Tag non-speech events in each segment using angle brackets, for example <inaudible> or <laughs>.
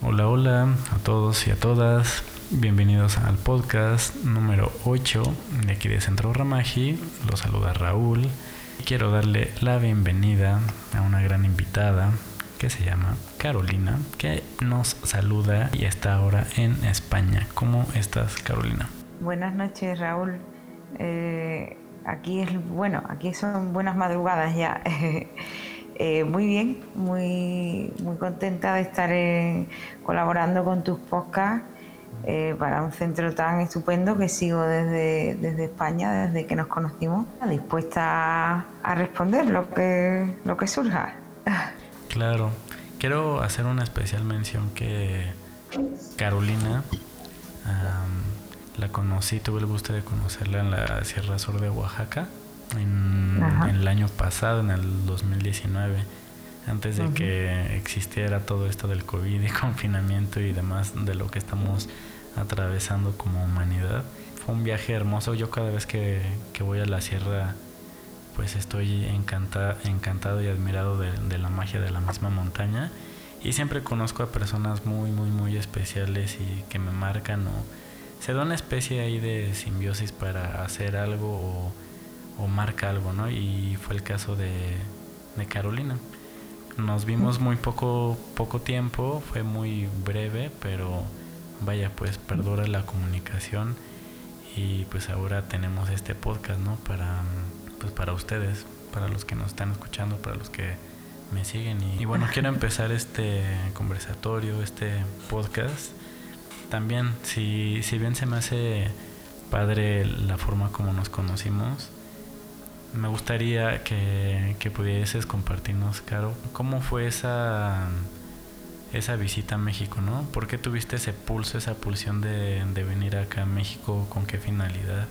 Hola, hola a todos y a todas. Bienvenidos al podcast número 8 de aquí de Centro Ramaji. Los saluda Raúl. Quiero darle la bienvenida a una gran invitada que se llama Carolina, que nos saluda y está ahora en España. ¿Cómo estás, Carolina? Buenas noches, Raúl. Eh, aquí es bueno, aquí son buenas madrugadas ya. <laughs> Eh, muy bien, muy, muy contenta de estar eh, colaborando con tus podcasts para un centro tan estupendo que sigo desde, desde España, desde que nos conocimos, dispuesta a, responder lo que, lo que surja. Claro, quiero hacer una especial mención que Carolina la conocí, tuve el gusto de conocerla en la Sierra Sur de Oaxaca en, el año pasado, en el 2019, antes de que existiera todo esto del COVID y <laughs> confinamiento y demás de lo que estamos atravesando como humanidad. Fue un viaje hermoso. Yo cada vez que, que voy a la sierra pues estoy encantado y admirado de, la magia de la misma montaña y siempre conozco a personas muy, muy, muy especiales y que me marcan o se da una especie ahí de simbiosis para hacer algo o, marca algo, ¿no? Y fue el caso de, de Carolina. Nos vimos muy poco, poco tiempo, fue muy breve, pero vaya, pues perdura la comunicación y pues ahora tenemos este podcast, ¿no? Para pues para ustedes, para los que nos están escuchando, para los que me siguen. Y, bueno, <laughs> quiero empezar este conversatorio, este podcast. También, si, si bien se me hace padre la forma como nos conocimos, me gustaría que, que pudieses compartirnos, Caro, cómo fue esa, esa visita a México, ¿no? ¿Por qué tuviste ese pulso, esa pulsión de, de venir acá a México? ¿Con qué finalidad?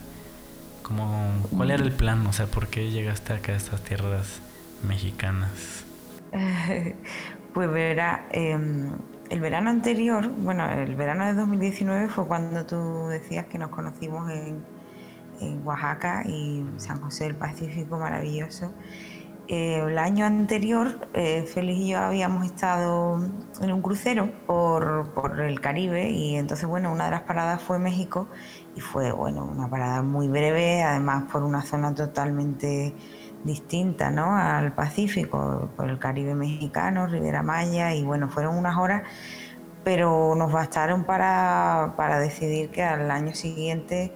¿Cuál era el plan? O sea, ¿por qué llegaste acá a estas tierras mexicanas? <laughs> pues verá, em, el verano anterior, bueno, el verano de 2019 fue cuando tú decías que nos conocimos en, Oaxaca y San José del Pacífico, maravilloso. Eh, el año anterior, eh, Félix y yo habíamos estado en un crucero por, por, el Caribe y entonces, bueno, una de las paradas fue México y fue bueno, una parada muy breve, además por una zona totalmente distinta ¿no? al Pacífico, por el Caribe mexicano, Ribera Maya, y bueno, fueron unas horas, pero nos bastaron para, para decidir que al año siguiente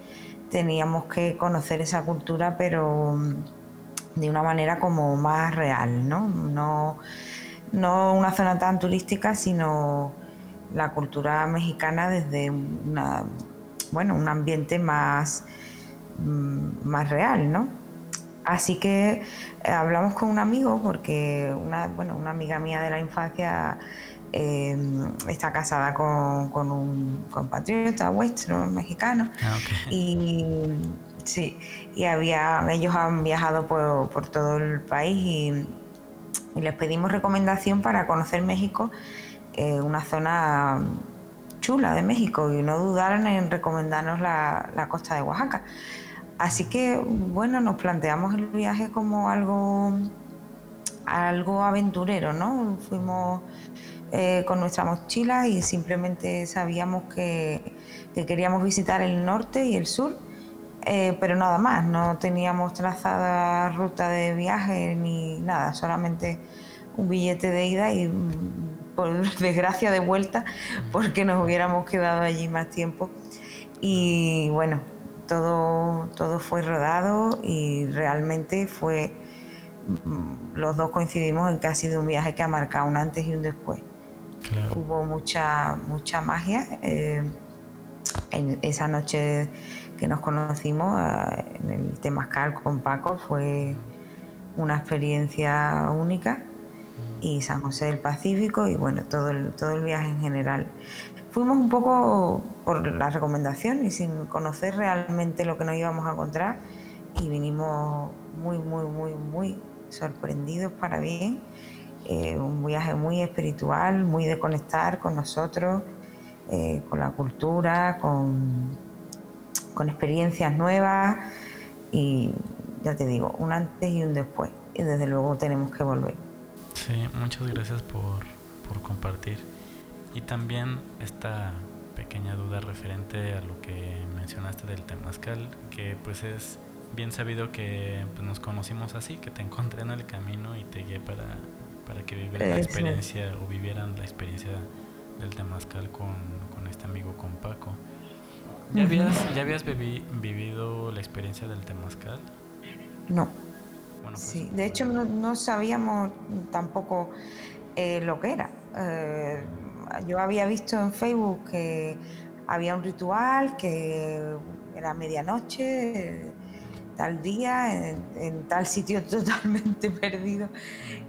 teníamos que conocer esa cultura, pero mm, de una manera como más real, ¿no? No, no una zona tan turística, sino la cultura mexicana desde una bueno, un ambiente más, mm, más real, ¿no? Así que eh, hablamos con un amigo, porque una, bueno, una amiga mía de la infancia eh, está casada con, un compatriota vuestro, mexicano. Ah, y sí, y había, ellos han viajado por, todo el país y, les pedimos recomendación para conocer México, eh, una zona chula de México y no dudaron en recomendarnos la, costa de Oaxaca. Así que, bueno, nos planteamos el viaje como algo, algo aventurero, ¿no? Fuimos eh, con nuestra mochila y simplemente sabíamos que, queríamos visitar el norte y el sur, eh, pero nada más, no teníamos trazada ruta de viaje ni nada, solamente un billete de ida y por <laughs> desgracia de vuelta, porque nos hubiéramos quedado allí más tiempo. Y bueno, todo, todo fue rodado y realmente fue, mm, los dos coincidimos en que ha sido un viaje que ha marcado un antes y un después. Hubo mucha, mucha magia. Eh, en esa noche que nos conocimos eh, en el Temascal con Paco fue una experiencia única y San José del Pacífico y bueno, todo el, todo el viaje en general. Fuimos un poco por la recomendación y sin conocer realmente lo que nos íbamos a encontrar y vinimos muy, muy, muy, muy sorprendidos para bien. Eh, un viaje muy espiritual, muy de conectar con nosotros, eh, con la cultura, con, con experiencias nuevas y ya te digo, un antes y un después. Y desde luego tenemos que volver. Sí, muchas gracias por, compartir. Y también esta pequeña duda referente a lo que mencionaste del temazcal, que pues es bien sabido que pues, nos conocimos así, que te encontré en el camino y te guié para, para que vivieran la experiencia o vivieran la experiencia del temazcal con, con este amigo, con Paco. ¿Ya habías, ¿ya habías vivido la experiencia del temazcal? No. Bueno, pues, sí, de hecho no, no sabíamos tampoco eh, lo que era. Eh, yo había visto en Facebook que había un ritual, que era medianoche, tal día, en, tal sitio <laughs> totalmente perdido.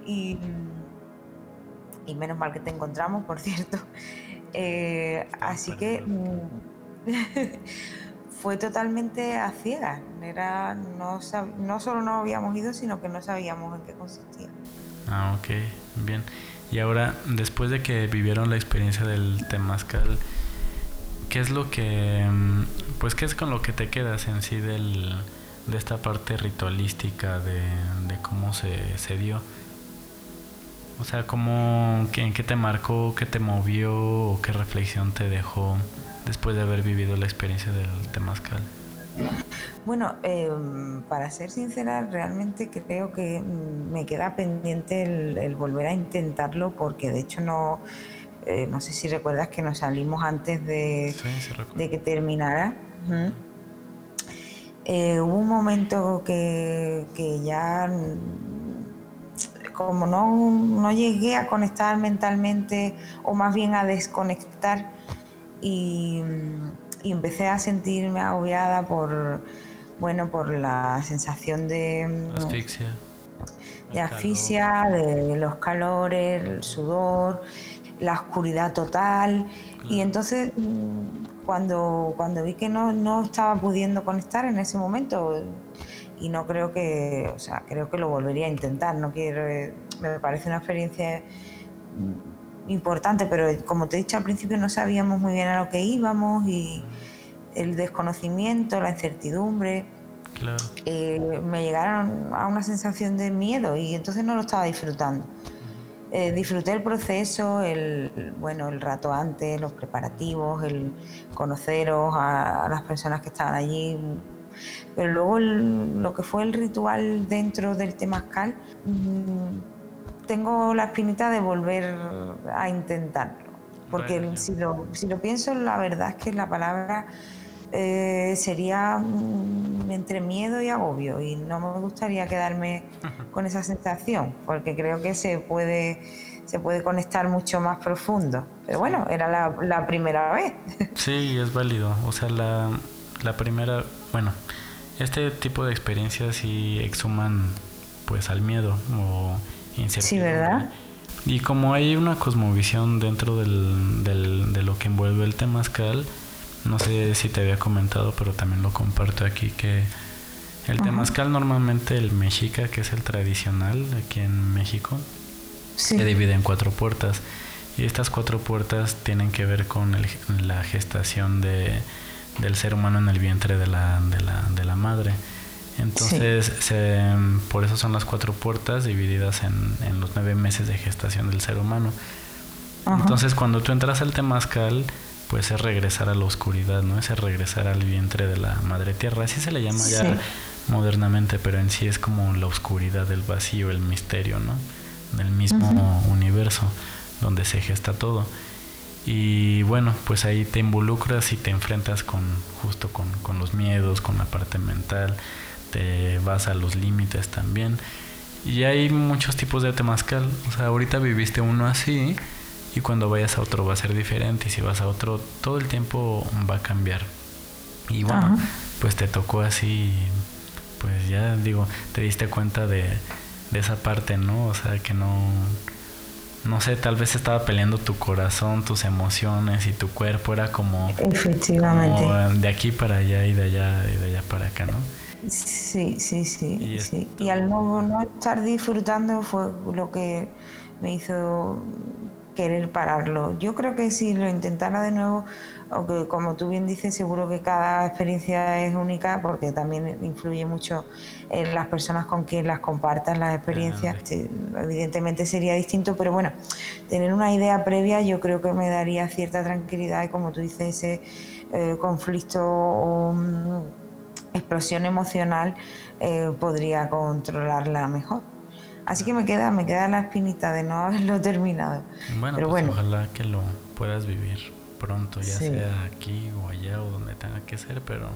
Y, y, menos mal que te encontramos, por cierto. Eh, así que mm, <laughs> fue totalmente a ciegas. Era, no, no solo no habíamos ido, sino que no sabíamos en qué consistía. Ah, ok, bien. Y ahora, después de que vivieron la experiencia del temazcal, ¿qué es lo que, mm, pues, qué es con lo que te quedas en sí del, de esta parte ritualística de, cómo se, se, dio? O sea, ¿cómo, ¿en qué te marcó, qué te movió o qué reflexión te dejó después de haber vivido la experiencia del temazcal? Bueno, em, para ser sincera, realmente creo que mm, me queda pendiente el, volver a intentarlo porque de hecho no, eh, no sé si recuerdas que nos salimos antes de, que terminara. Eh, hubo un momento que, ya, mm, como no, no llegué a conectar mentalmente o más bien a desconectar y y empecé a sentirme agobiada por, bueno, por la sensación de asfixia, de, asfixia, de los calores, el sudor, la oscuridad total. Y entonces cuando, cuando vi que no, no estaba pudiendo conectar en ese momento, y no creo que, o sea, creo que lo volvería a intentar, no quiero, me parece una experiencia importante, pero como te he dicho al principio no sabíamos muy bien a lo que íbamos y el desconocimiento, la incertidumbre, eh, me llegaron a una sensación de miedo y entonces no lo estaba disfrutando. Eh, disfruté el proceso, el, bueno, el rato antes, los preparativos, el conoceros a, las personas que estaban allí, pero luego lo que fue el ritual dentro del temazcal, mm, tengo la espinita de volver a intentarlo. Porque si, lo, si lo pienso, la verdad es que la palabra eh, sería mm, entre miedo y agobio. Y no me gustaría quedarme <laughs> con esa sensación, porque creo que se puede, se puede conectar mucho más profundo. Pero bueno, era la, la primera vez. <laughs> Sí, es válido. O sea, la, la primera, bueno, este tipo de experiencias sí exhuman pues al miedo o Sí, ¿verdad? Y como hay una cosmovisión dentro del, del, de lo que envuelve el temazcal, no sé si te había comentado, pero también lo comparto aquí, que el temazcal normalmente el mexica, que es el tradicional aquí en México, se divide en cuatro puertas. Y estas cuatro puertas tienen que ver con la gestación de, del ser humano en el vientre de la, de la, de la madre. Entonces, por eso son las cuatro puertas divididas en, los nueve meses de gestación del ser humano. Entonces, cuando tú entras al temazcal, pues es regresar a la oscuridad, ¿no? Es regresar al vientre de la madre tierra. Así se le llama ya modernamente, pero en sí es como la oscuridad, el vacío, el misterio, ¿no? Del mismo universo donde se gesta todo. Y bueno, pues ahí te involucras y te enfrentas con justo con, con los miedos, con la parte mental te vas a los límites también. Y hay muchos tipos de temazcal. O sea, ahorita viviste uno así y cuando vayas a otro va a ser diferente. Y si vas a otro, todo el tiempo va a cambiar. Y bueno, pues te tocó así, pues ya digo, te diste cuenta de, de esa parte, ¿no? O sea, que no, no sé, tal vez estaba peleando tu corazón, tus emociones y tu cuerpo. Era como, Efectivamente. de aquí para allá y de allá y de allá para acá, ¿no? Sí, sí, sí. Y, sí. y al no, no, estar disfrutando fue lo que me hizo querer pararlo. Yo creo que si lo intentara de nuevo, aunque como tú bien dices, seguro que cada experiencia es única porque también influye mucho en las personas con quien las compartas las experiencias. Evidentemente sería distinto, pero bueno, tener una idea previa yo creo que me daría cierta tranquilidad y como tú dices, ese eh, conflicto o mm, explosión emocional eh, podría controlarla mejor. Así que me queda, me queda la espinita de no haberlo <laughs> terminado. Bueno, Pero pues bueno. ojalá que lo puedas vivir pronto, ya sea aquí o allá o donde tenga que ser, pero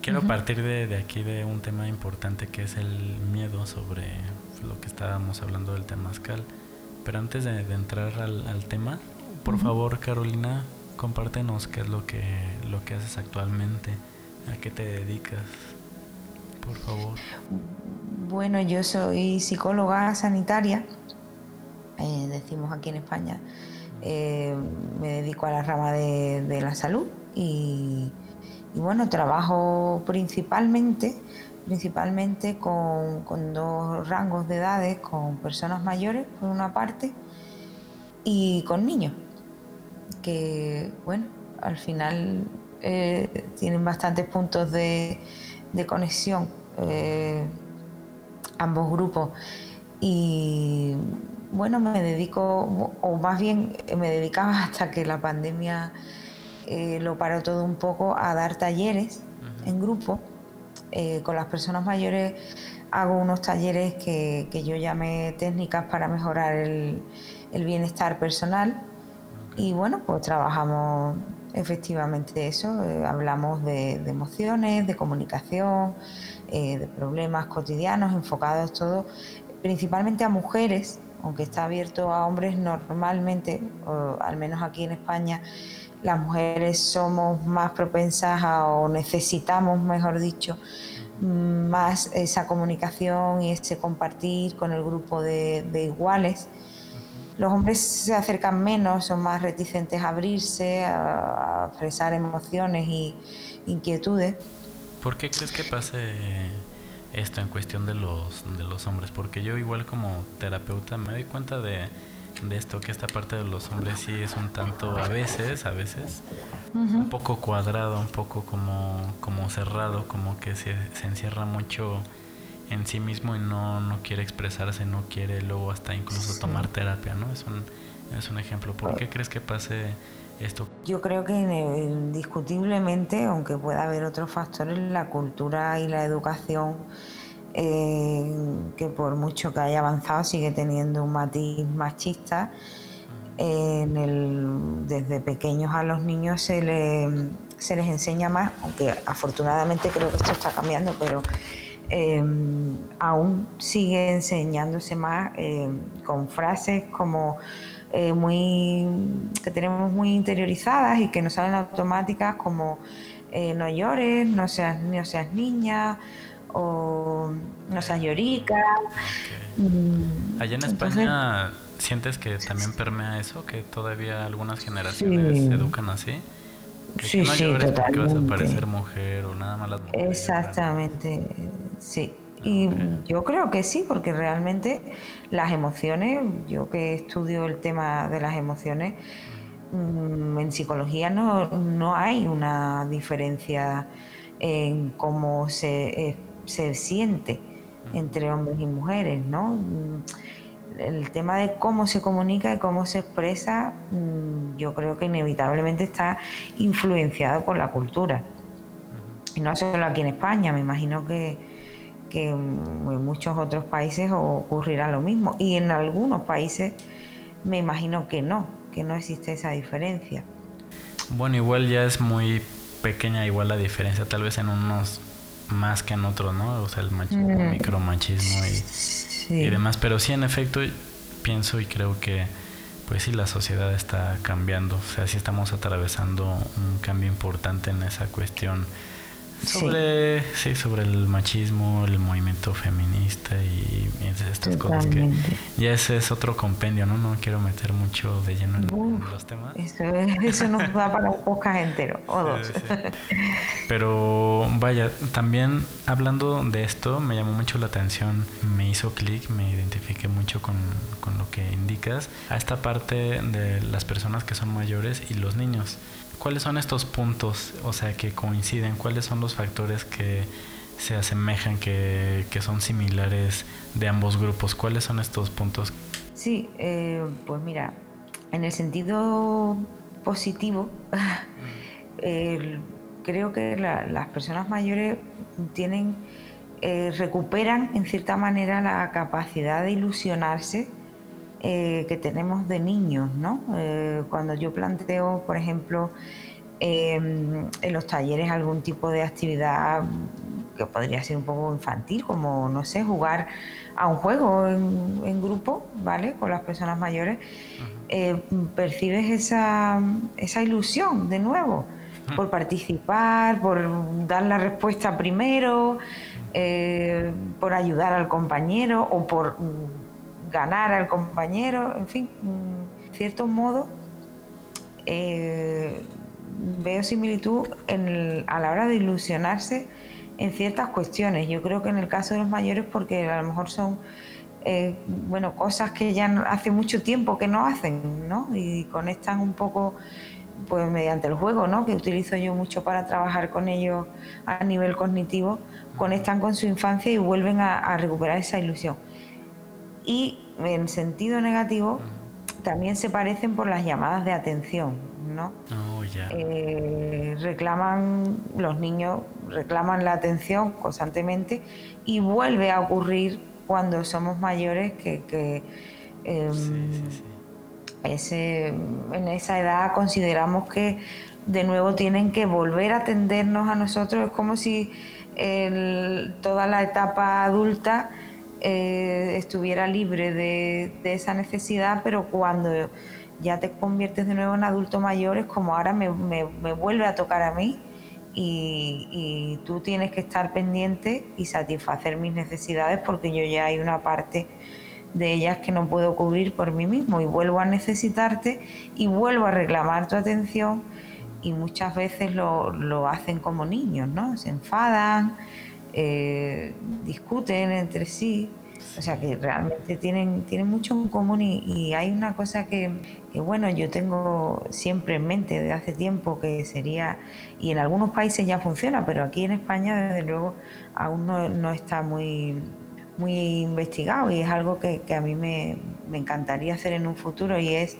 quiero partir de, de, aquí de un tema importante que es el miedo sobre lo que estábamos hablando del temazcal. Pero antes de, entrar al, tema, por favor, Carolina, compártenos qué es lo que, lo que haces actualmente, a qué te dedicas, por favor. Bueno, yo soy psicóloga sanitaria, eh, decimos aquí en España. Eh, me dedico a la rama de, la salud y, bueno, trabajo principalmente, principalmente con, dos rangos de edades, con personas mayores por una parte y con niños, que bueno, al final eh, tienen bastantes puntos de, conexión ambos grupos. Y bueno, me dedico, o más bien me dedicaba <laughs> hasta que la pandemia eh, lo paró todo un poco, a dar talleres en grupo. Eh, con las personas mayores hago unos talleres que, yo llame técnicas para mejorar el, bienestar personal. Y bueno, pues trabajamos efectivamente eso, eh, hablamos de emociones, de comunicación, eh, de problemas cotidianos enfocados todo principalmente a mujeres, aunque está abierto a hombres normalmente, o al menos aquí en España, las mujeres somos más propensas o necesitamos, mejor dicho, más esa comunicación y ese compartir con el grupo de, iguales. Los hombres se acercan menos, son más reticentes a abrirse, a expresar emociones y inquietudes. ¿Por qué crees que pase esto en cuestión de los, de los hombres? Porque yo igual como terapeuta me doy cuenta de, esto, que esta parte de los hombres sí es un tanto, a veces, a veces, un poco cuadrado, un poco como, como cerrado, como que se, se encierra mucho en sí mismo y no, no quiere expresarse, no quiere luego hasta incluso tomar terapia, ¿no? Es un, es un ejemplo. ¿Por qué crees que pase esto? Yo creo que indiscutiblemente, aunque pueda haber otros factores, la cultura y la educación, eh, que por mucho que haya avanzado, sigue teniendo un matiz machista. en el, desde pequeños a los niños se, se les enseña más, aunque afortunadamente creo que esto está cambiando, pero eh, aún sigue enseñándose más eh, con frases como eh, muy que tenemos muy interiorizadas y que nos salen automáticas como eh, no llores, no seas, no seas niña o no seas llorica. Mm, Allá en España sientes que también permea eso, que todavía algunas generaciones se educan así. Sí, no llores porque vas a parecer mujer o nada más las mujeres. Exactamente, sí. Y yo creo que sí, porque realmente las emociones, yo que estudio el tema de las emociones, mm, en psicología no, no hay una diferencia en cómo se, eh, se siente entre hombres y mujeres, ¿no? Mm, el tema de cómo se comunica y cómo se expresa, mm, yo creo que inevitablemente está influenciado por la cultura. Y no solo aquí en España, me imagino que, que en muchos otros países ocurrirá lo mismo. Y en algunos países me imagino que no, que no existe esa diferencia. Bueno, igual ya es muy pequeña igual la diferencia, tal vez en unos más que en otros, ¿no? O sea, el machismo, mm. micromachismo y, y demás. Pero sí, en efecto, pienso y creo que pues sí, la sociedad está cambiando. O sea, sí estamos atravesando un cambio importante en esa cuestión sobre, sí. sobre el machismo, el movimiento feminista y, estas cosas que ya ese es otro compendio, ¿no? No quiero meter mucho de lleno en, los temas. Eso, <laughs> eso nos da para un podcast entero o dos. Pero vaya, también hablando de esto me llamó mucho la atención, me hizo clic, me identifiqué mucho con, con lo que indicas, a esta parte de las personas que son mayores y los niños. ¿Cuáles son estos puntos, o sea, que coinciden? ¿Cuáles son los factores que se asemejan, que, son similares de ambos grupos? ¿Cuáles son estos puntos? Sí, eh, pues mira, en el sentido positivo, <laughs> creo que las personas mayores tienen, eh, recuperan en cierta manera la capacidad de ilusionarse eh, que tenemos de niños, ¿no? Eh, cuando yo planteo, por ejemplo, em, en los talleres algún tipo de actividad que podría ser un poco infantil, como, no sé, jugar a un juego en, grupo, ¿vale? Con las personas mayores, eh, percibes esa, esa ilusión de nuevo por participar, por dar la respuesta primero, por ayudar al compañero o por ganar al compañero, en fin, en cierto modo eh, veo similitud a la hora de ilusionarse en ciertas cuestiones. Yo creo que en el caso de los mayores, porque a lo mejor son eh, bueno, cosas que ya hace mucho tiempo que no hacen, ¿no? Y conectan un poco pues mediante el juego, ¿no? que utilizo yo mucho para trabajar con ellos a nivel cognitivo, conectan con su infancia y vuelven a recuperar esa ilusión y en sentido negativo también se parecen por las llamadas de atención, ¿no? Oh, eh, reclaman, los niños reclaman la atención constantemente y vuelve a ocurrir cuando somos mayores que, em, Ese, en esa edad consideramos que de nuevo tienen que volver a atendernos a nosotros. Es como si toda la etapa adulta eh, estuviera libre de, esa necesidad, pero cuando ya te conviertes de nuevo en adulto mayor es como ahora me, vuelve a tocar a mí y, tú tienes que estar pendiente y satisfacer mis necesidades porque yo ya hay una parte de ellas que no puedo cubrir por mí mismo y vuelvo a necesitarte y vuelvo a reclamar tu atención y muchas veces lo, lo hacen como niños, ¿no? Se enfadan, eh, discuten entre sí. O sea que realmente tienen, tienen mucho en común y, hay una cosa que, bueno, yo tengo siempre en mente desde hace tiempo que sería, y en algunos países ya funciona, pero aquí en España desde luego aún no, está muy, muy investigado y es algo que, a mí me, me, encantaría hacer en un futuro y es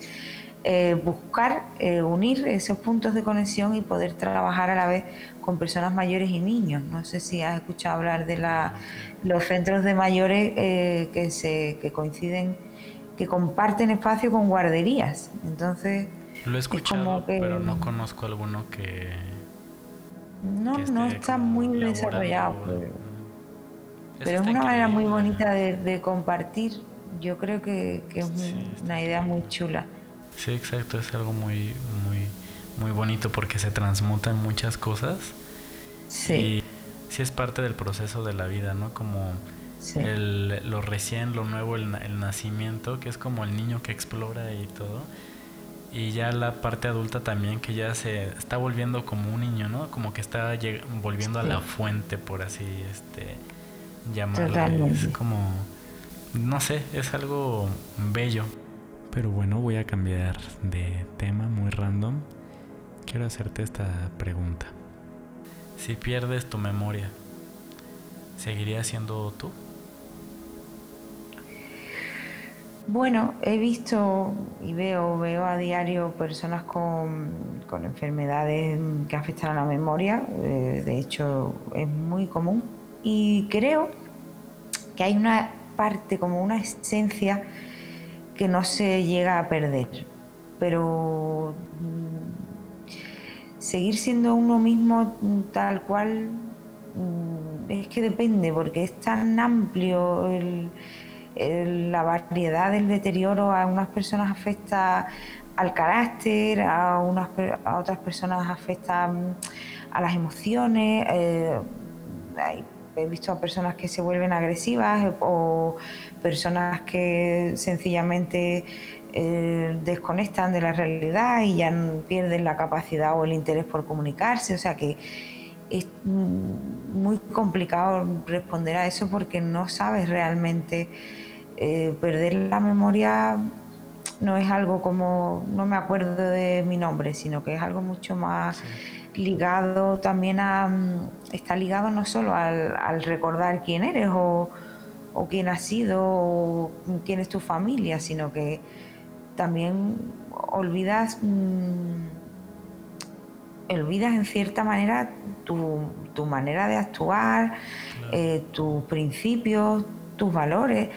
eh, buscar eh, unir esos puntos de conexión y poder trabajar a la vez con personas mayores y niños. No sé si has escuchado hablar de la, los centros de mayores eh, que, se, que coinciden, que comparten espacio con guarderías. Entonces, lo he escuchado, pero no conozco alguno que... No, no está muy desarrollado. Pero, es una manera muy bonita de, compartir. Yo creo que, es una idea muy chula. Sí, exacto, es algo muy, muy, muy bonito porque se transmutan muchas cosas. Sí. Y sí es parte del proceso de la vida, ¿no? Como el, lo recién, lo nuevo, el, nacimiento, que es como el niño que explora y todo. Y ya la parte adulta también, que ya se está volviendo como un niño, ¿no? Como que está volviendo a la fuente, por así este llamarlo. Es como, no sé, es algo bello. Pero bueno, voy a cambiar de tema muy random. Quiero hacerte esta pregunta. Si pierdes tu memoria, ¿seguirías siendo tú? Bueno, he visto y veo, veo a diario personas con, enfermedades que afectan a la memoria, eh, de hecho es muy común, y creo que hay una parte, como una esencia que no se llega a perder. Pero mm, seguir siendo uno mismo tal cual mm, es que depende, porque es tan amplio la variedad del deterioro. A unas personas afecta al carácter, a, unas, a otras personas afecta mm, a las emociones. Eh, he visto a personas que se vuelven agresivas o personas que sencillamente eh, desconectan de la realidad y ya pierden la capacidad o el interés por comunicarse. O sea que es muy complicado responder a eso porque no sabes realmente eh, perder la memoria no es algo como no me acuerdo de mi nombre sino que es algo mucho más ligado también a está ligado no solo al, recordar quién eres o, o, quién has sido o quién es tu familia sino que también olvidas mm, olvidas en cierta manera tu, manera de actuar, eh, tus principios, tus valores.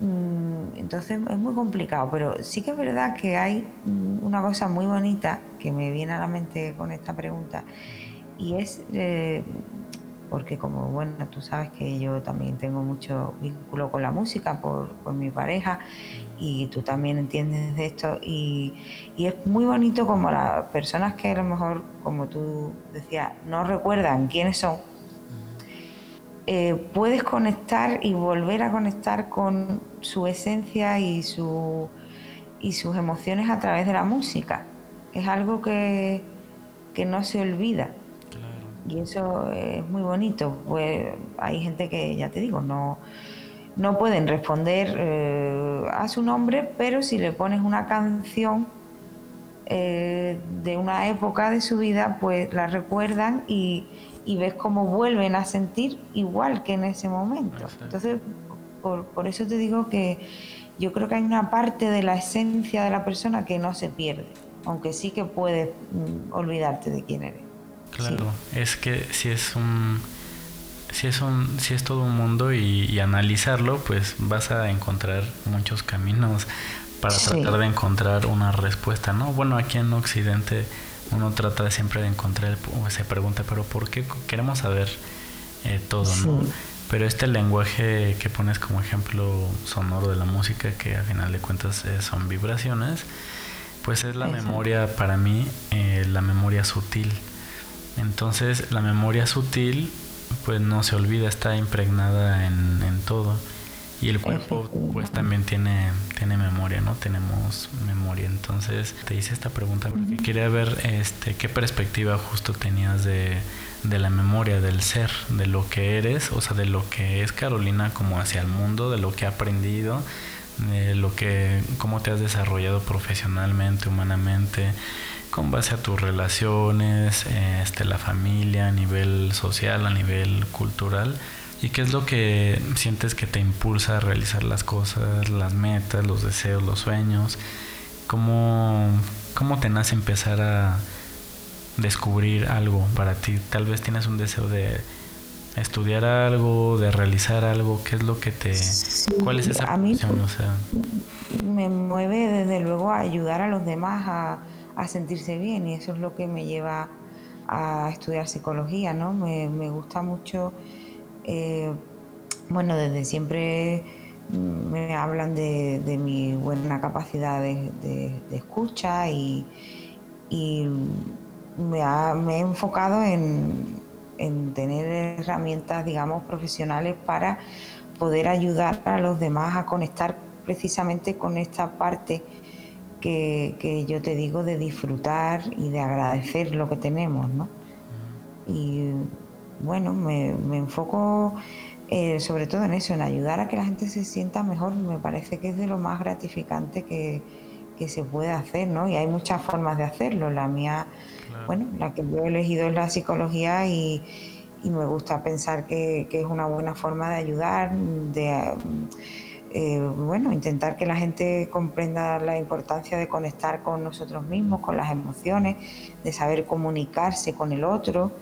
Mm, entonces es muy complicado, pero sí que es verdad que hay mm, una cosa muy bonita que me viene a la mente con esta pregunta y es eh, porque como bueno tú sabes que yo también tengo mucho vínculo con la música por, por mi pareja y tú también entiendes de esto y, es muy bonito como las personas que a lo mejor, como tú decías, no recuerdan quiénes son, eh, puedes conectar y volver a conectar con su esencia y, su, y sus emociones a través de la música. Es algo que, que no se olvida. Y eso es muy bonito. Pues hay gente que, ya te digo, no no pueden responder eh, a su nombre, pero si le pones una canción eh, de una época de su vida, pues la recuerdan y, ves cómo vuelven a sentir igual que en ese momento. Entonces, por, eso te digo que yo creo que hay una parte de la esencia de la persona que no se pierde, aunque sí que puedes mm, olvidarte de quién eres. Claro, es que si es un si es, un, si es todo un mundo y, analizarlo, pues vas a encontrar muchos caminos para tratar de encontrar una respuesta, ¿no? Bueno, aquí en Occidente uno trata siempre de encontrar, se pregunta, pero ¿por qué queremos saber eh, todo, ¿no? Pero este lenguaje que pones como ejemplo sonoro de la música, que al final de cuentas eh, son vibraciones, pues es la memoria para mí, eh, la memoria sutil. Entonces, la memoria sutil pues no se olvida, está impregnada en, en todo. Y el cuerpo pues también tiene, tiene memoria, ¿no? Tenemos memoria. Entonces te hice esta pregunta porque quería ver este, qué perspectiva justo tenías de, de, la memoria, del ser, de lo que eres, o sea, de lo que es Carolina como hacia el mundo, de lo que ha aprendido, de lo que, cómo te has desarrollado profesionalmente, humanamente, con base a tus relaciones, este, la familia, a nivel social, a nivel cultural. ¿Y qué es lo que sientes que te impulsa a realizar las cosas, las metas, los deseos, los sueños? ¿Cómo, cómo te nace empezar a descubrir algo para ti? Tal vez tienes un deseo de estudiar algo, de realizar algo. ¿Qué es lo que te... ¿Cuál es esa a o sea, me mueve desde luego a ayudar a los demás a a sentirse bien y eso es lo que me lleva a estudiar psicología, ¿no? Me, gusta mucho, eh, bueno, desde siempre me hablan de, mi buena capacidad de, escucha y, me, he enfocado en, en tener herramientas, digamos, profesionales para poder ayudar a los demás a conectar precisamente con esta parte que, yo te digo de disfrutar y de agradecer lo que tenemos, ¿no? Y bueno, me, enfoco eh, sobre todo en eso, en ayudar a que la gente se sienta mejor, me parece que es de lo más gratificante que, se puede hacer, ¿no? Y hay muchas formas de hacerlo. La mía, bueno, la que yo he elegido es la psicología y, me gusta pensar que, que, es una buena forma de ayudar, de eh, bueno, intentar que la gente comprenda la importancia de conectar con nosotros mismos, con las emociones, de saber comunicarse con el otro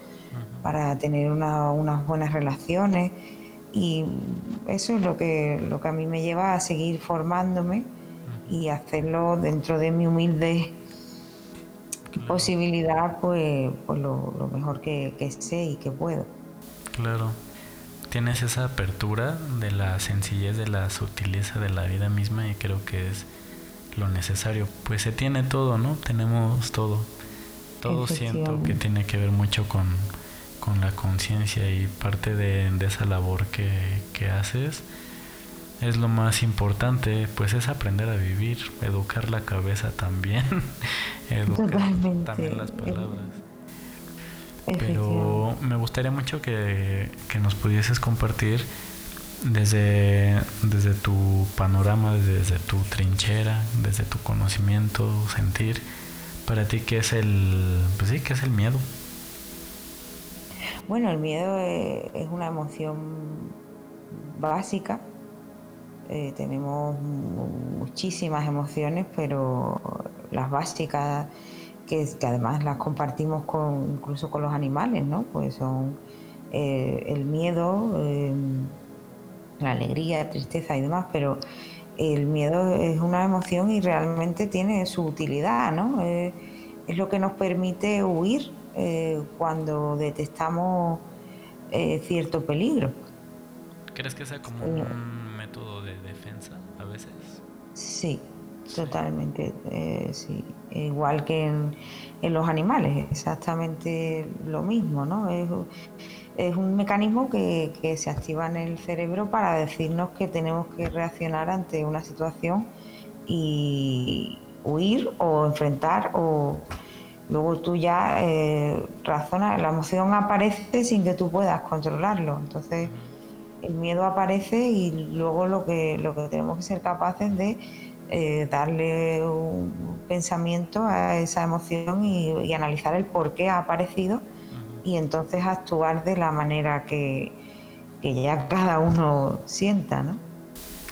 para tener unas buenas relaciones. Y eso es lo que, lo que a mí me lleva a seguir formándome y hacerlo dentro de mi humilde posibilidad, pues, pues lo, mejor que, que sé y que puedo. Claro tienes esa apertura de la sencillez, de la sutileza de la vida misma y creo que es lo necesario. Pues se tiene todo, ¿no? Tenemos todo. todo siento que tiene que ver mucho con, con la conciencia y parte de, esa labor que, que, haces es lo más importante, pues es aprender a vivir, educar la cabeza también, <laughs> educar también las palabras. Pero me gustaría mucho que, que nos pudieses compartir desde, desde tu panorama, desde tu trinchera, desde tu conocimiento, sentir, para ti qué es el, pues sí, qué es el miedo. Bueno, el miedo es, una emoción básica. Eh, tenemos muchísimas emociones, pero las básicas, que, además las compartimos con, incluso con los animales, ¿no? Pues son eh, el miedo, eh, la alegría, tristeza y demás, pero el miedo es una emoción y realmente tiene su utilidad, ¿no? es lo que nos permite huir eh, cuando detectamos eh, cierto peligro. ¿Crees que sea como un método de defensa a veces? Sí, totalmente, eh, sí. Igual que en, los animales, exactamente lo mismo, ¿no? Es, es un mecanismo que, se activa en el cerebro para decirnos que tenemos que reaccionar ante una situación y huir o enfrentar o luego tú ya eh, razonas, la emoción aparece sin que tú puedas controlarlo. Entonces el miedo aparece y luego lo que, lo que tenemos que ser capaces de eh, darle un pensamiento a esa emoción y, y analizar el por qué ha aparecido y entonces actuar de la manera que, ya cada uno sienta, ¿no?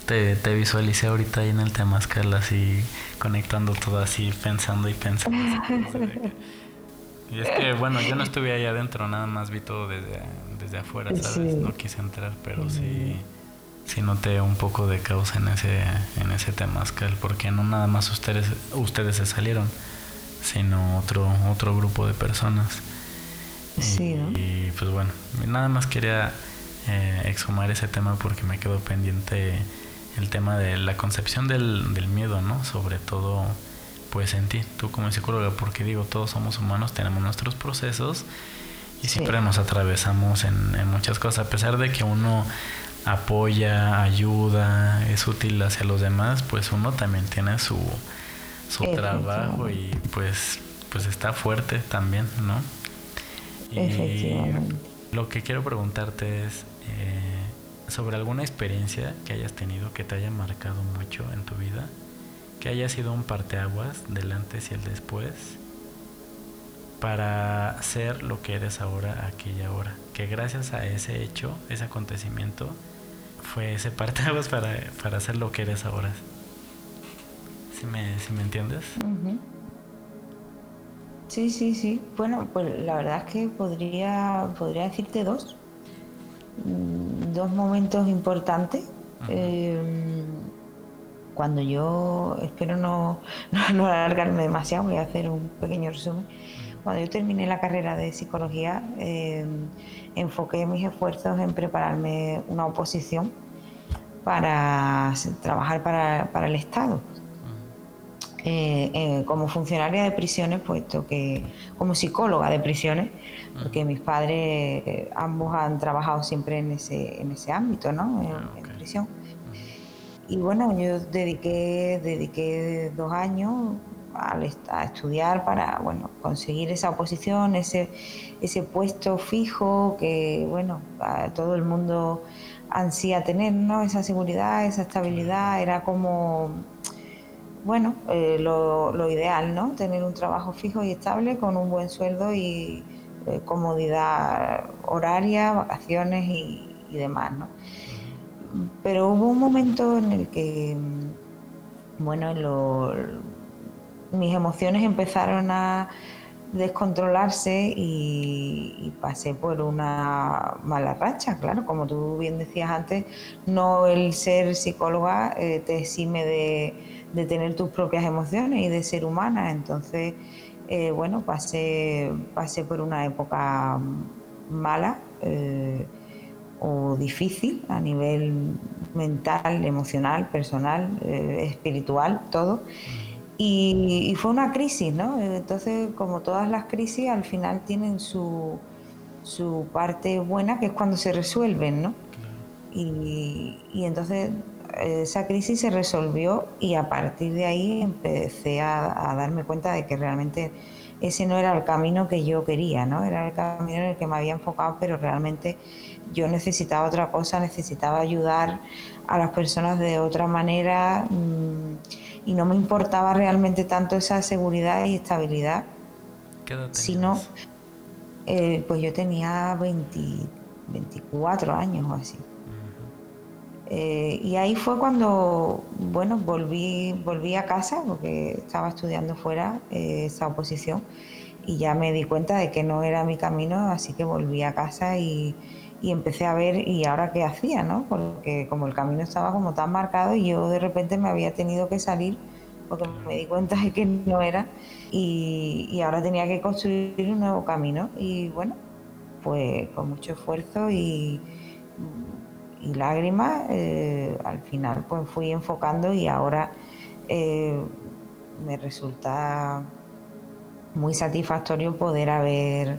Te, te visualicé ahorita ahí en el Temazcal así conectando todo así, pensando y pensando. y es que, bueno, yo no estuve ahí adentro, nada más vi todo desde, desde afuera, ¿sabes? No quise entrar, pero sí, sí noté un poco de caos en ese, en ese Temazcal, porque no nada más ustedes, ustedes se salieron, sino otro, otro grupo de personas. Y pues bueno, nada más quería eh, exhumar ese tema porque me quedó pendiente el tema de la concepción del, del miedo, ¿no? Sobre todo pues en ti, tú como psicóloga, porque digo, todos somos humanos, tenemos nuestros procesos y siempre nos atravesamos en, en, muchas cosas, a pesar de que uno apoya, ayuda, es útil hacia los demás, pues uno también tiene su, su trabajo y pues, pues está fuerte también, ¿no? Efectivamente. lo que quiero preguntarte es eh, sobre alguna experiencia que hayas tenido que te haya marcado mucho en tu vida, que haya sido un parteaguas del antes y el después para ser lo que eres ahora, aquella hora. Que gracias a ese hecho, ese acontecimiento, fue ese parteaguas para, para ser lo que eres ahora. ¿Sí me, me entiendes? Sí, sí, sí. Bueno, pues la verdad es que podría, podría decirte dos. Mm, dos momentos importantes. Em, cuando yo, espero no, <laughs> no, alargarme demasiado, voy a hacer un pequeño resumen. Cuando yo terminé la carrera de psicología, em, enfoqué mis esfuerzos en prepararme una oposición para trabajar para, para el Estado. Eh, eh, como funcionaria de prisiones, puesto que como psicóloga de prisiones, porque mis padres eh, ambos han trabajado siempre en ese, en ese ámbito, ¿no? En, ah, prisión. Y bueno, yo dediqué, dediqué dos años a, a, estudiar para bueno, conseguir esa oposición, ese, ese puesto fijo que bueno, todo el mundo ansía tener, ¿no? Esa seguridad, esa estabilidad, era como bueno, eh, lo, ideal, ¿no? Tener un trabajo fijo y estable con un buen sueldo y eh, comodidad horaria, vacaciones y, demás, ¿no? Pero hubo un momento en el que, bueno, mis emociones empezaron a descontrolarse y, pasé por una mala racha, claro, como tú bien decías antes, no el ser psicóloga eh, te exime de tener tus propias emociones y de ser humana. Entonces, eh, bueno, pasé, pasé por una época mala eh, o difícil a nivel mental, emocional, personal, espiritual, todo. Y, fue una crisis, ¿no? Entonces, como todas las crisis, al final tienen su, su parte buena, que es cuando se resuelven, ¿no? Y, y entonces esa crisis se resolvió y a partir de ahí empecé a, a, darme cuenta de que realmente ese no era el camino que yo quería, ¿no? Era el camino en el que me había enfocado, pero realmente yo necesitaba otra cosa, necesitaba ayudar a las personas de otra manera mm, y no me importaba realmente tanto esa seguridad y estabilidad, ¿Qué edad sino, eh, pues yo tenía 24 años o así. Eh, y ahí fue cuando, bueno, volví, volví a casa porque estaba estudiando fuera eh, esa oposición y ya me di cuenta de que no era mi camino, así que volví a casa y, y empecé a ver y ahora qué hacía, ¿no? Porque como el camino estaba como tan marcado y yo de repente me había tenido que salir porque me di cuenta de que no era y, y ahora tenía que construir un nuevo camino y bueno, pues con mucho esfuerzo y y lágrimas, eh, al final pues fui enfocando y ahora eh, me resulta muy satisfactorio poder haber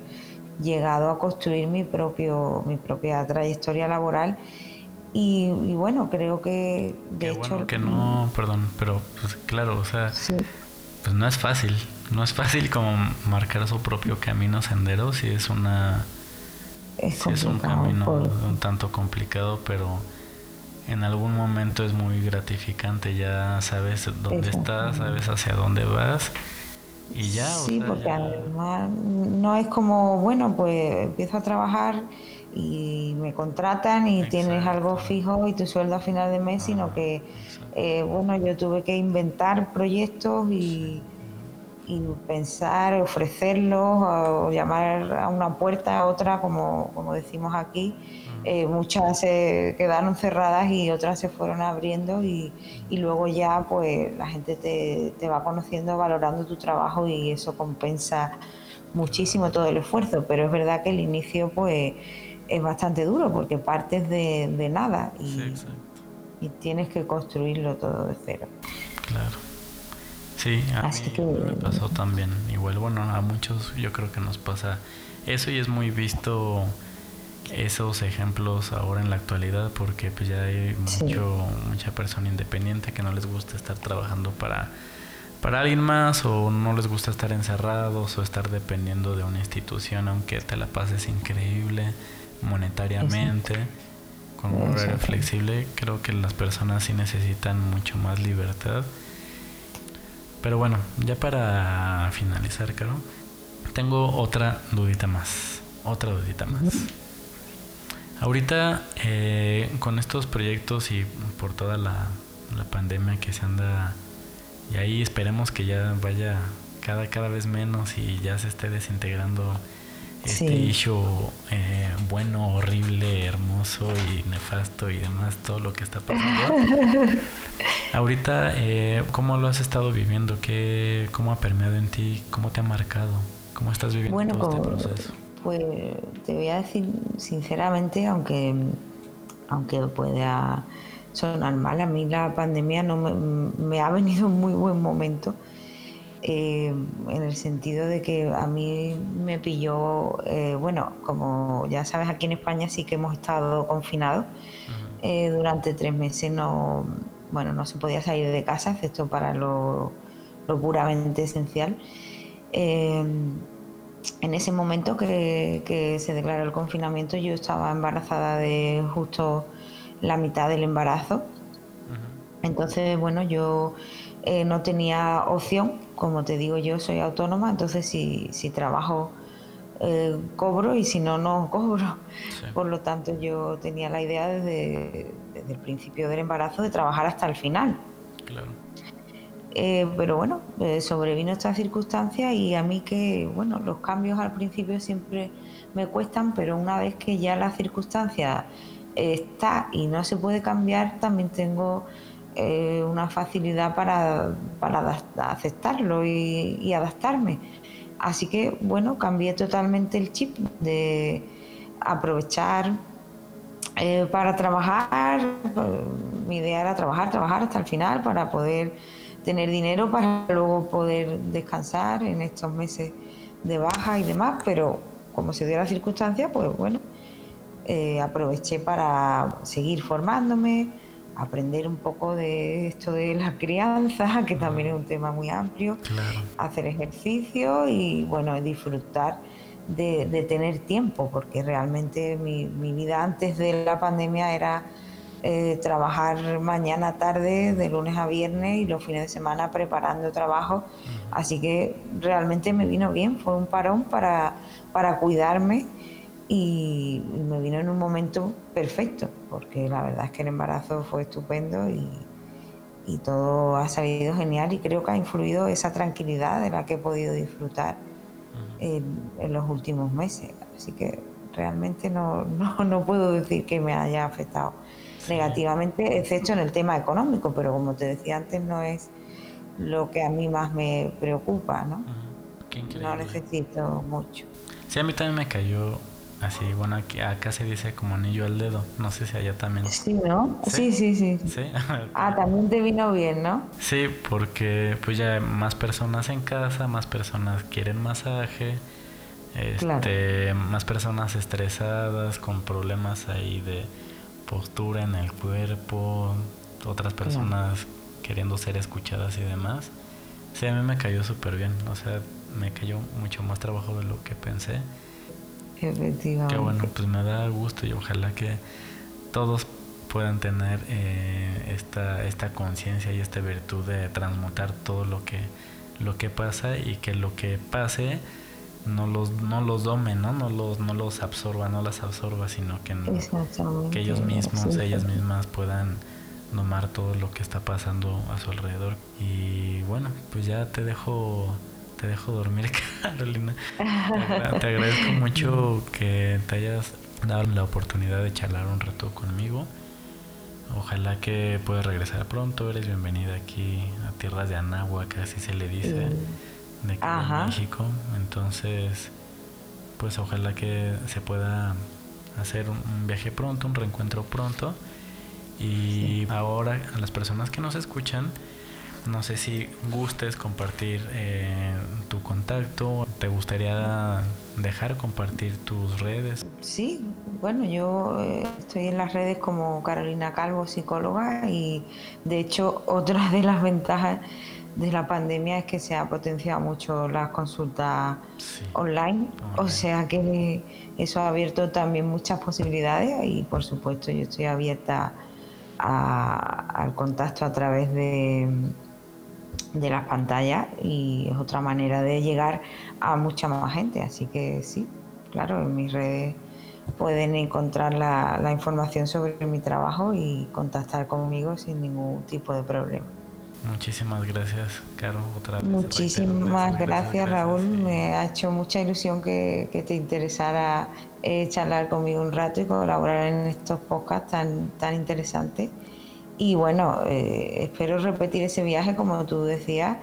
llegado a construir mi propio mi propia trayectoria laboral y, bueno creo que de hecho que no perdón pero pues claro o sea pues no es fácil no es fácil como marcar su propio camino sendero si es una es, un camino un tanto complicado, pero en algún momento es muy gratificante. Ya sabes dónde estás, sabes hacia dónde vas y ya. Sí, porque además no es como, bueno, pues empiezo a trabajar y me contratan y tienes algo fijo y tu sueldo a final de mes, sino que, eh, bueno, yo tuve que inventar proyectos y y pensar, ofrecerlos, o llamar a una puerta a otra, como, como decimos aquí. Eh, muchas se quedaron cerradas y otras se fueron abriendo y, y luego ya pues la gente te, te, va conociendo, valorando tu trabajo y eso compensa muchísimo todo el esfuerzo, pero es verdad que el inicio pues es bastante duro porque partes de, de nada y, y tienes que construirlo todo de cero. Claro. Sí, a mí me pasó también. Igual, bueno, a muchos yo creo que nos pasa eso y es muy visto esos ejemplos ahora en la actualidad porque pues ya hay mucho, mucha persona independiente que no les gusta estar trabajando para, para alguien más o no les gusta estar encerrados o estar dependiendo de una institución aunque te la pases increíble monetariamente. Con un horario flexible, creo que las personas sí necesitan mucho más libertad pero bueno, ya para finalizar, Caro, tengo otra dudita más. Otra dudita más. Ahorita, eh, con estos proyectos y por toda la, pandemia que se anda, y ahí esperemos que ya vaya cada, cada vez menos y ya se esté desintegrando este issue eh, bueno, horrible, hermoso y nefasto y demás, todo lo que está pasando. <laughs> Ahorita, eh, ¿cómo lo has estado viviendo? ¿Qué, ¿Cómo ha permeado en ti? ¿Cómo te ha marcado? ¿Cómo estás viviendo todo este proceso? Pues te voy a decir sinceramente, aunque, aunque pueda sonar mal, a mí la pandemia no me, me ha venido en muy buen momento eh, en el sentido de que a mí me pilló, eh, bueno, como ya sabes, aquí en España sí que hemos estado confinados. Eh, durante tres meses no, bueno, no se podía salir de casa, excepto para lo, puramente esencial. En ese momento que, que, se declaró el confinamiento, yo estaba embarazada de justo la mitad del embarazo. Entonces, bueno, yo no tenía opción como te digo yo, soy autónoma, entonces si, si trabajo eh, cobro y si no, no cobro. Por lo tanto, yo tenía la idea desde, el principio del embarazo de trabajar hasta el final. Claro. Eh, pero bueno, eh, sobrevino esta circunstancia y a mí que, bueno, los cambios al principio siempre me cuestan, pero una vez que ya la circunstancia está y no se puede cambiar, también tengo eh, una facilidad para, para aceptarlo y, adaptarme. Así que, bueno, cambié totalmente el chip de aprovechar eh, para trabajar. Mi idea era trabajar, trabajar hasta el final para poder tener dinero para luego poder descansar en estos meses de baja y demás, pero como se dio la circunstancia, pues bueno, eh, aproveché para seguir formándome, aprender un poco de esto de la <laughs> crianza, que también es un tema muy amplio, hacer ejercicio y bueno, disfrutar de, tener tiempo, porque realmente mi, vida antes de la pandemia era eh, trabajar mañana, tarde, de lunes a viernes y los fines de semana preparando trabajo. Así que realmente me vino bien, fue un parón para, para cuidarme y me vino en un momento perfecto, porque la verdad es que el embarazo fue estupendo y, todo ha salido genial y creo que ha influido esa tranquilidad de la que he podido disfrutar en, los últimos meses. Así que realmente no, <laughs> no, puedo decir que me haya afectado negativamente, excepto en el tema económico, pero como te decía antes, no es lo que a mí más me preocupa, ¿no? No necesito mucho. Sí, a mí también me cayó Así, bueno, aquí, acá se dice como anillo al dedo. No sé si allá también. Sí, ¿no? Sí, sí, sí. ¿Sí? <laughs> ah, también te vino bien, ¿no? Sí, porque pues ya más personas en casa, más personas quieren masaje, este, más personas estresadas, con problemas ahí de postura en el cuerpo, otras personas queriendo ser escuchadas y demás. Sí, a mí me cayó súper bien. O sea, me cayó mucho más trabajo de lo que pensé. Efectivamente. Qué bueno, pues me da gusto y ojalá que todos puedan tener eh, esta, esta conciencia y esta virtud de transmutar todo lo que, lo que pasa y que lo que pase no los, no los dome, ¿no? No los, no los absorba, no las absorba, sino que, que ellos mismos, ellas mismas puedan domar todo lo que está pasando a su alrededor. Y bueno, pues ya te dejo te dejo dormir, <laughs> Carolina. Te, agradezco mucho que te hayas dado la oportunidad de charlar un rato conmigo. Ojalá que puedas regresar pronto. Eres bienvenida aquí a tierras de Anáhuac, así se le dice, de aquí México. Entonces, pues ojalá que se pueda hacer un viaje pronto, un reencuentro pronto. Y ahora a las personas que nos escuchan, no sé si gustes compartir eh, tu contacto. ¿Te gustaría dejar compartir tus redes? Sí, bueno, yo eh, estoy en las redes como Carolina Calvo, psicóloga, y de hecho otra de las ventajas de la pandemia es que se ha potenciado mucho las consultas online, o sea que eso ha abierto también muchas posibilidades y por supuesto yo estoy abierta al contacto a través de de las pantallas y es otra manera de llegar a mucha más gente. Así que sí, claro, en mis redes pueden encontrar la, la información sobre mi trabajo y contactar conmigo sin ningún tipo de problema. Muchísimas gracias, Caro, otra vez. Muchísimas gracias, Raúl. Me ha hecho mucha ilusión que, que te interesara eh, charlar conmigo un rato y colaborar en estos podcasts tan, tan interesantes. Y bueno, eh, espero repetir ese viaje como tú decías,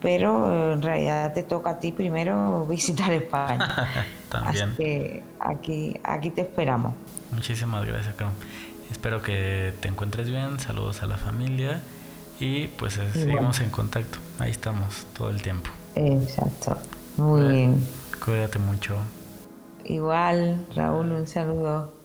pero eh, en realidad te toca a ti primero <laughs> visitar España. <laughs> También. Así que aquí, aquí te esperamos. Muchísimas gracias, Carmen. Espero que te encuentres bien, saludos a la familia y pues eh, seguimos en contacto. Ahí estamos todo el tiempo. Exacto. Muy bien. Cuídate mucho. Igual, Raúl, un saludo.